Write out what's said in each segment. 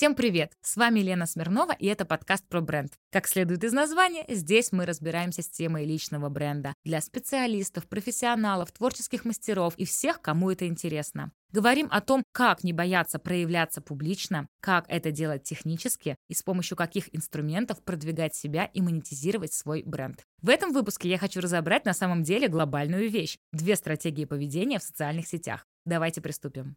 Всем привет! С вами Лена Смирнова, и это подкаст про бренд. Как следует из названия, здесь мы разбираемся с темой личного бренда для специалистов, профессионалов, творческих мастеров и всех, кому это интересно. Говорим о том, как не бояться проявляться публично, как это делать технически и с помощью каких инструментов продвигать себя и монетизировать свой бренд. В этом выпуске я хочу разобрать на самом деле глобальную вещь – две стратегии поведения в социальных сетях. Давайте приступим.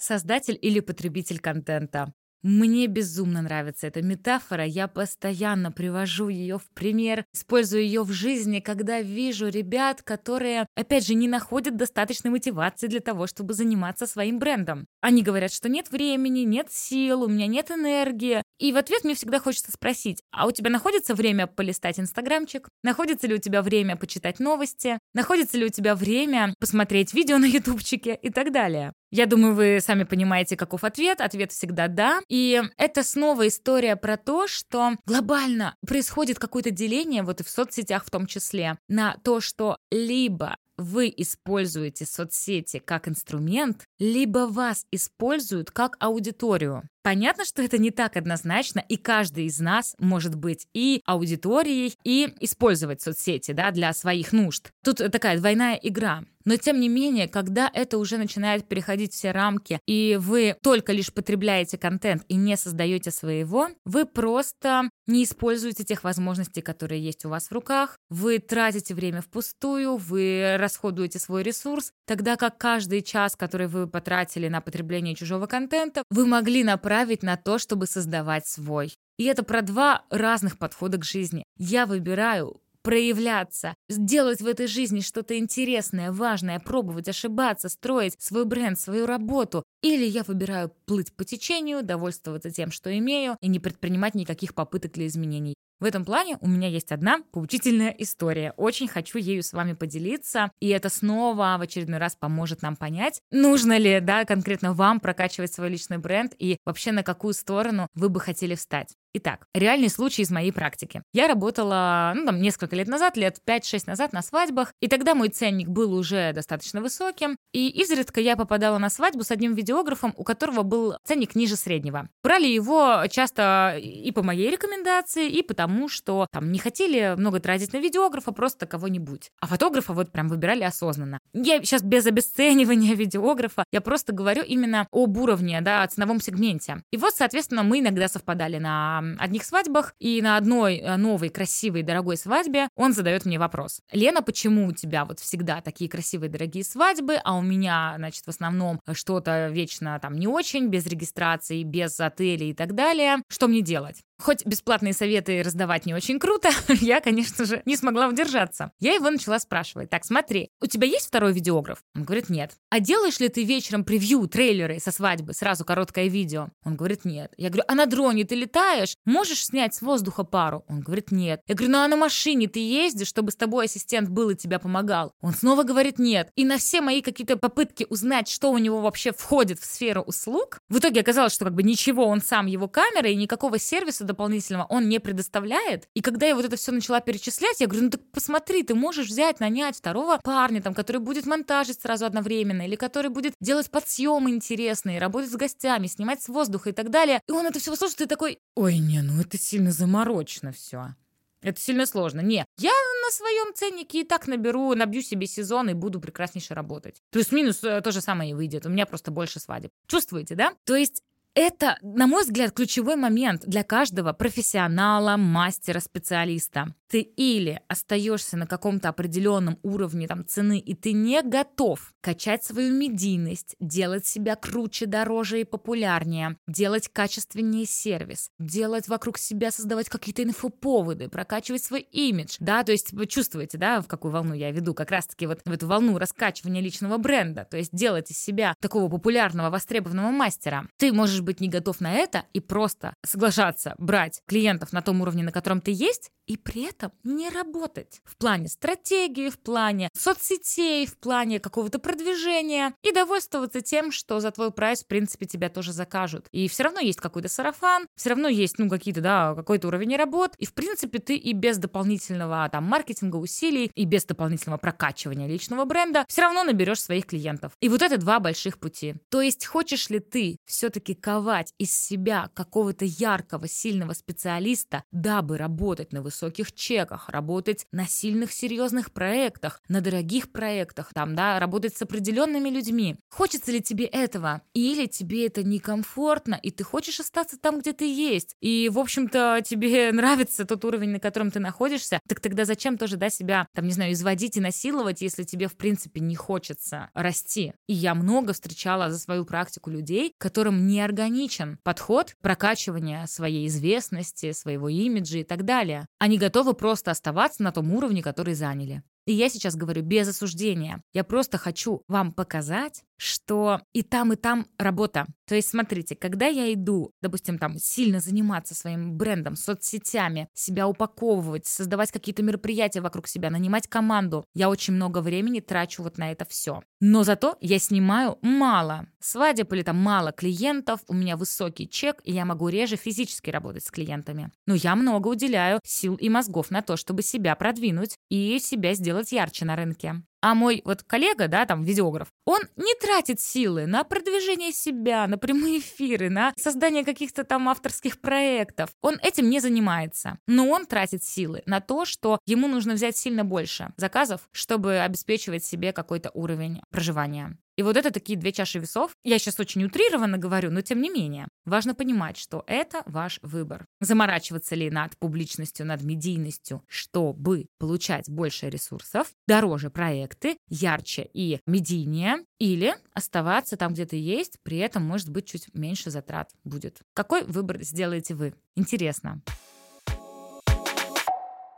Создатель или потребитель контента. Мне безумно нравится эта метафора, я постоянно привожу ее в пример, использую ее в жизни, когда вижу ребят, которые, опять же, не находят достаточной мотивации для того, чтобы заниматься своим брендом. Они говорят, что нет времени, нет сил, у меня нет энергии. И в ответ мне всегда хочется спросить, а у тебя находится время полистать инстаграмчик? Находится ли у тебя время почитать новости? Находится ли у тебя время посмотреть видео на ютубчике и так далее? Я думаю, вы сами понимаете, каков ответ. Ответ всегда «да». И это снова история про то, что глобально происходит какое-то деление, вот и в соцсетях в том числе, на то, что либо вы используете соцсети как инструмент, либо вас используют как аудиторию. Понятно, что это не так однозначно, и каждый из нас может быть и аудиторией, и использовать соцсети да, для своих нужд. Тут такая двойная игра. Но тем не менее, когда это уже начинает переходить все рамки, и вы только лишь потребляете контент и не создаете своего, вы просто не используете тех возможностей, которые есть у вас в руках, вы тратите время впустую, вы расходуете свой ресурс, тогда как каждый час, который вы потратили на потребление чужого контента, вы могли направить на то, чтобы создавать свой. И это про два разных подхода к жизни. Я выбираю проявляться, сделать в этой жизни что-то интересное, важное, пробовать, ошибаться, строить свой бренд, свою работу. Или я выбираю плыть по течению, довольствоваться тем, что имею, и не предпринимать никаких попыток для изменений. В этом плане у меня есть одна поучительная история. Очень хочу ею с вами поделиться, и это снова в очередной раз поможет нам понять, нужно ли, да, конкретно вам прокачивать свой личный бренд и вообще на какую сторону вы бы хотели встать. Итак, реальный случай из моей практики. Я работала, ну, там, несколько лет назад, лет 5-6 назад на свадьбах, и тогда мой ценник был уже достаточно высоким, и изредка я попадала на свадьбу с одним видеографом, у которого был ценник ниже среднего. Брали его часто и по моей рекомендации, и потому, что там не хотели много тратить на видеографа, просто кого-нибудь. А фотографа вот прям выбирали осознанно. Я сейчас без обесценивания видеографа, я просто говорю именно об уровне, да, о ценовом сегменте. И вот, соответственно, мы иногда совпадали на одних свадьбах, и на одной э, новой, красивой, дорогой свадьбе он задает мне вопрос. Лена, почему у тебя вот всегда такие красивые, дорогие свадьбы, а у меня, значит, в основном что-то вечно там не очень, без регистрации, без отелей и так далее. Что мне делать? Хоть бесплатные советы раздавать не очень круто, я, конечно же, не смогла удержаться. Я его начала спрашивать. Так, смотри, у тебя есть второй видеограф? Он говорит, нет. А делаешь ли ты вечером превью, трейлеры со свадьбы, сразу короткое видео? Он говорит, нет. Я говорю, а на дроне ты летаешь? Можешь снять с воздуха пару? Он говорит, нет. Я говорю, ну а на машине ты ездишь, чтобы с тобой ассистент был и тебя помогал? Он снова говорит, нет. И на все мои какие-то попытки узнать, что у него вообще входит в сферу услуг, в итоге оказалось, что как бы ничего, он сам его камера и никакого сервиса дополнительного он не предоставляет. И когда я вот это все начала перечислять, я говорю, ну так посмотри, ты можешь взять, нанять второго парня, там, который будет монтажить сразу одновременно, или который будет делать подсъемы интересные, работать с гостями, снимать с воздуха и так далее. И он это все слушает и такой, ой, не, ну это сильно заморочено все. Это сильно сложно. Не, я на своем ценнике и так наберу, набью себе сезон и буду прекраснейше работать. Плюс-минус э, то же самое и выйдет. У меня просто больше свадеб. Чувствуете, да? То есть это, на мой взгляд, ключевой момент для каждого профессионала, мастера, специалиста. Ты или остаешься на каком-то определенном уровне там, цены, и ты не готов качать свою медийность, делать себя круче, дороже и популярнее, делать качественнее сервис, делать вокруг себя, создавать какие-то инфоповоды, прокачивать свой имидж, да, то есть вы чувствуете, да, в какую волну я веду, как раз-таки вот в эту волну раскачивания личного бренда, то есть делать из себя такого популярного, востребованного мастера. Ты можешь быть не готов на это и просто соглашаться брать клиентов на том уровне, на котором ты есть, и при этом не работать в плане стратегии, в плане соцсетей, в плане какого-то продвижения и довольствоваться тем, что за твой прайс, в принципе, тебя тоже закажут. И все равно есть какой-то сарафан, все равно есть, ну, какие-то, да, какой-то уровень работ, и, в принципе, ты и без дополнительного там маркетинга, усилий, и без дополнительного прокачивания личного бренда все равно наберешь своих клиентов. И вот это два больших пути. То есть хочешь ли ты все-таки ковать из себя какого-то яркого, сильного специалиста, дабы работать на высоких чеках, работать на сильных, серьезных проектах, на дорогих проектах, там, да, работать с определенными людьми. Хочется ли тебе этого? Или тебе это некомфортно, и ты хочешь остаться там, где ты есть? И, в общем-то, тебе нравится тот уровень, на котором ты находишься, так тогда зачем тоже, да, себя, там, не знаю, изводить и насиловать, если тебе, в принципе, не хочется расти? И я много встречала за свою практику людей, которым не органичен подход прокачивания своей известности, своего имиджа и так далее. Они готовы просто оставаться на том уровне, который заняли. И я сейчас говорю без осуждения. Я просто хочу вам показать, что и там, и там работа. То есть, смотрите, когда я иду, допустим, там, сильно заниматься своим брендом, соцсетями, себя упаковывать, создавать какие-то мероприятия вокруг себя, нанимать команду, я очень много времени трачу вот на это все. Но зато я снимаю мало свадеб или там мало клиентов, у меня высокий чек, и я могу реже физически работать с клиентами. Но я много уделяю сил и мозгов на то, чтобы себя продвинуть и себя сделать ярче на рынке. А мой вот коллега, да, там, видеограф, он не тратит силы на продвижение себя, на прямые эфиры, на создание каких-то там авторских проектов. Он этим не занимается. Но он тратит силы на то, что ему нужно взять сильно больше заказов, чтобы обеспечивать себе какой-то уровень проживания. И вот это такие две чаши весов. Я сейчас очень утрированно говорю, но тем не менее. Важно понимать, что это ваш выбор. Заморачиваться ли над публичностью, над медийностью, чтобы получать больше ресурсов, дороже проекты, ярче и медийнее, или оставаться там, где ты есть, при этом, может быть, чуть меньше затрат будет. Какой выбор сделаете вы? Интересно.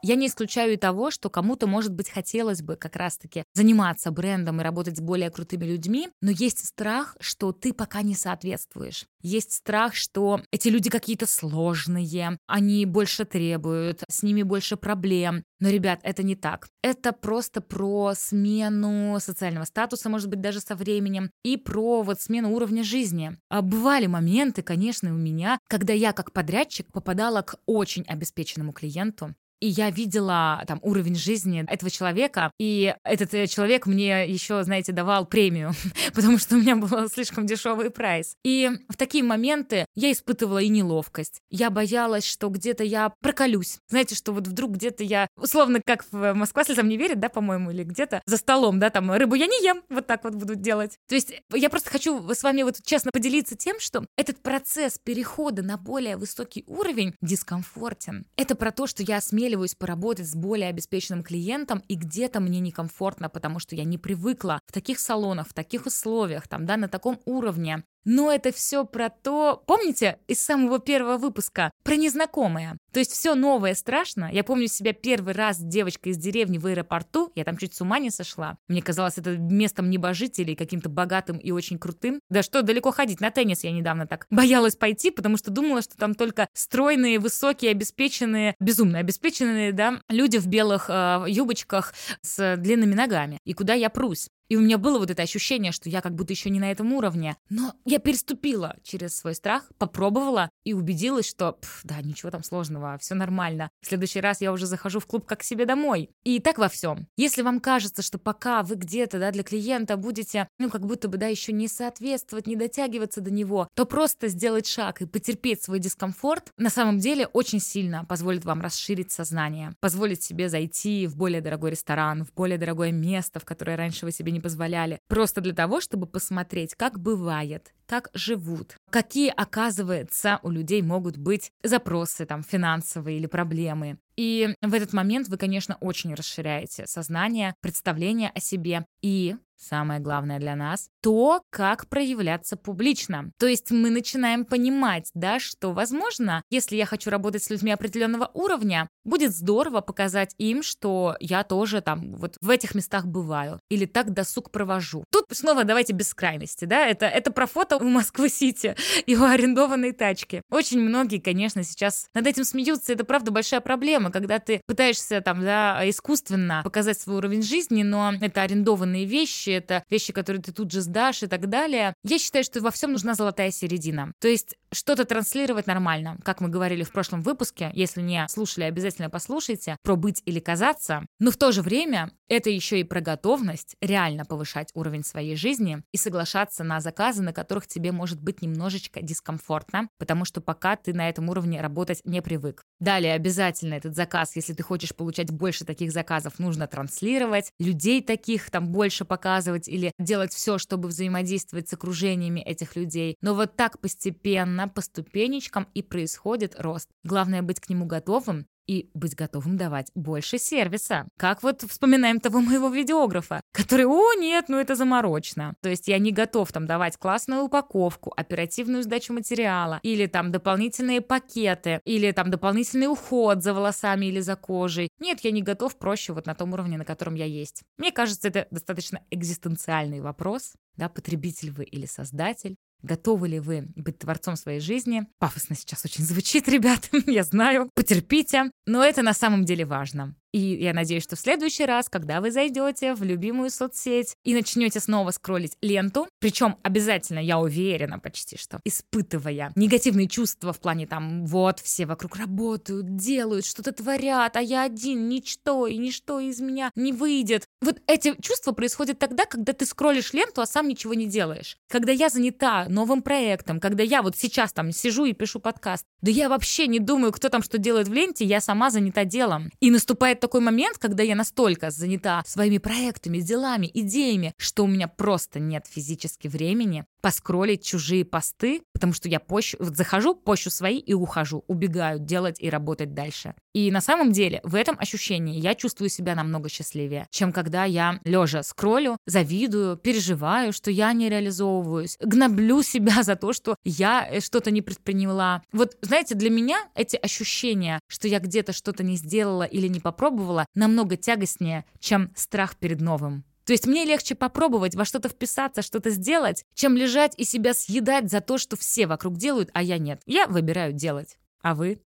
Я не исключаю и того, что кому-то, может быть, хотелось бы как раз-таки заниматься брендом и работать с более крутыми людьми, но есть страх, что ты пока не соответствуешь. Есть страх, что эти люди какие-то сложные, они больше требуют, с ними больше проблем. Но, ребят, это не так. Это просто про смену социального статуса, может быть, даже со временем, и про вот смену уровня жизни. А бывали моменты, конечно, у меня, когда я как подрядчик попадала к очень обеспеченному клиенту, и я видела там уровень жизни этого человека, и этот э, человек мне еще, знаете, давал премию, потому что у меня был слишком дешевый прайс. И в такие моменты я испытывала и неловкость. Я боялась, что где-то я проколюсь. Знаете, что вот вдруг где-то я, условно, как в Москва слезам не верит, да, по-моему, или где-то за столом, да, там рыбу я не ем, вот так вот буду делать. То есть я просто хочу с вами вот честно поделиться тем, что этот процесс перехода на более высокий уровень дискомфортен. Это про то, что я смею осмеливаюсь поработать с более обеспеченным клиентом, и где-то мне некомфортно, потому что я не привыкла в таких салонах, в таких условиях, там, да, на таком уровне. Но это все про то, помните, из самого первого выпуска, про незнакомое. То есть все новое страшно. Я помню себя первый раз девочкой из деревни в аэропорту, я там чуть с ума не сошла. Мне казалось это местом небожителей, каким-то богатым и очень крутым. Да что, далеко ходить, на теннис я недавно так боялась пойти, потому что думала, что там только стройные, высокие, обеспеченные, безумно обеспеченные, да, люди в белых э, юбочках с длинными ногами. И куда я прусь? И у меня было вот это ощущение, что я как будто еще не на этом уровне. Но я переступила через свой страх, попробовала и убедилась, что, пф, да, ничего там сложного, все нормально. В следующий раз я уже захожу в клуб как к себе домой. И так во всем. Если вам кажется, что пока вы где-то, да, для клиента будете, ну, как будто бы, да, еще не соответствовать, не дотягиваться до него, то просто сделать шаг и потерпеть свой дискомфорт на самом деле очень сильно позволит вам расширить сознание, позволит себе зайти в более дорогой ресторан, в более дорогое место, в которое раньше вы себе не не позволяли. Просто для того, чтобы посмотреть, как бывает, как живут, какие, оказывается, у людей могут быть запросы там финансовые или проблемы. И в этот момент вы, конечно, очень расширяете сознание, представление о себе и самое главное для нас, то, как проявляться публично. То есть мы начинаем понимать, да, что, возможно, если я хочу работать с людьми определенного уровня, будет здорово показать им, что я тоже там вот в этих местах бываю или так досуг провожу. Тут снова давайте без крайности, да, это, это про фото в Москву-Сити и у арендованной тачки. Очень многие, конечно, сейчас над этим смеются, это правда большая проблема, когда ты пытаешься там, да, искусственно показать свой уровень жизни, но это арендованные вещи, это вещи, которые ты тут же сдашь и так далее. Я считаю, что во всем нужна золотая середина. То есть что-то транслировать нормально, как мы говорили в прошлом выпуске, если не слушали, обязательно послушайте, про быть или казаться, но в то же время это еще и про готовность реально повышать уровень своей жизни и соглашаться на заказы, на которых тебе может быть немножечко дискомфортно, потому что пока ты на этом уровне работать не привык. Далее обязательно этот заказ, если ты хочешь получать больше таких заказов, нужно транслировать, людей таких там больше показывать или делать все, чтобы взаимодействовать с окружениями этих людей. Но вот так постепенно, по ступенечкам и происходит рост. Главное быть к нему готовым и быть готовым давать больше сервиса. Как вот вспоминаем того моего видеографа, который, о, нет, ну это заморочно. То есть я не готов там давать классную упаковку, оперативную сдачу материала, или там дополнительные пакеты, или там дополнительный уход за волосами или за кожей. Нет, я не готов проще вот на том уровне, на котором я есть. Мне кажется, это достаточно экзистенциальный вопрос, да, потребитель вы или создатель. Готовы ли вы быть творцом своей жизни? Пафосно сейчас очень звучит, ребят, я знаю. Потерпите. Но это на самом деле важно. И я надеюсь, что в следующий раз, когда вы зайдете в любимую соцсеть и начнете снова скроллить ленту, причем обязательно, я уверена почти, что испытывая негативные чувства в плане там, вот, все вокруг работают, делают, что-то творят, а я один, ничто, и ничто из меня не выйдет. Вот эти чувства происходят тогда, когда ты скроллишь ленту, а сам ничего не делаешь. Когда я занята новым проектом, когда я вот сейчас там сижу и пишу подкаст, да я вообще не думаю, кто там что делает в ленте, я сама занята делом. И наступает бывает такой момент, когда я настолько занята своими проектами, делами, идеями, что у меня просто нет физически времени поскролить чужие посты, потому что я пощу, вот захожу, пощу свои и ухожу, убегаю делать и работать дальше. И на самом деле в этом ощущении я чувствую себя намного счастливее, чем когда я лежа скроллю, завидую, переживаю, что я не реализовываюсь, гноблю себя за то, что я э, что-то не предприняла. Вот, знаете, для меня эти ощущения, что я где-то что-то не сделала или не попробовала, намного тягостнее, чем страх перед новым. То есть мне легче попробовать во что-то вписаться, что-то сделать, чем лежать и себя съедать за то, что все вокруг делают, а я нет. Я выбираю делать. А вы?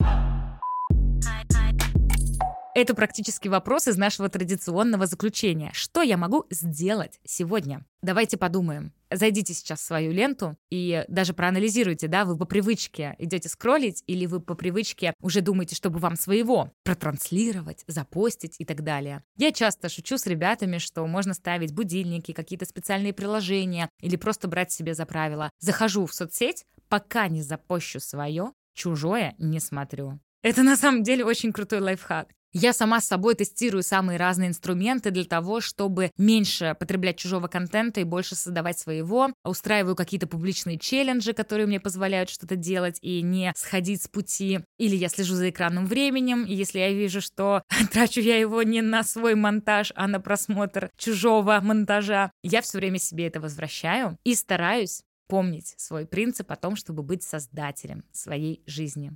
Это практически вопрос из нашего традиционного заключения. Что я могу сделать сегодня? Давайте подумаем. Зайдите сейчас в свою ленту и даже проанализируйте, да, вы по привычке идете скроллить или вы по привычке уже думаете, чтобы вам своего протранслировать, запостить и так далее. Я часто шучу с ребятами, что можно ставить будильники, какие-то специальные приложения или просто брать себе за правило. Захожу в соцсеть, пока не запощу свое, чужое не смотрю. Это на самом деле очень крутой лайфхак. Я сама с собой тестирую самые разные инструменты для того, чтобы меньше потреблять чужого контента и больше создавать своего. Устраиваю какие-то публичные челленджи, которые мне позволяют что-то делать и не сходить с пути. Или я слежу за экранным временем, и если я вижу, что трачу я его не на свой монтаж, а на просмотр чужого монтажа, я все время себе это возвращаю и стараюсь помнить свой принцип о том, чтобы быть создателем своей жизни.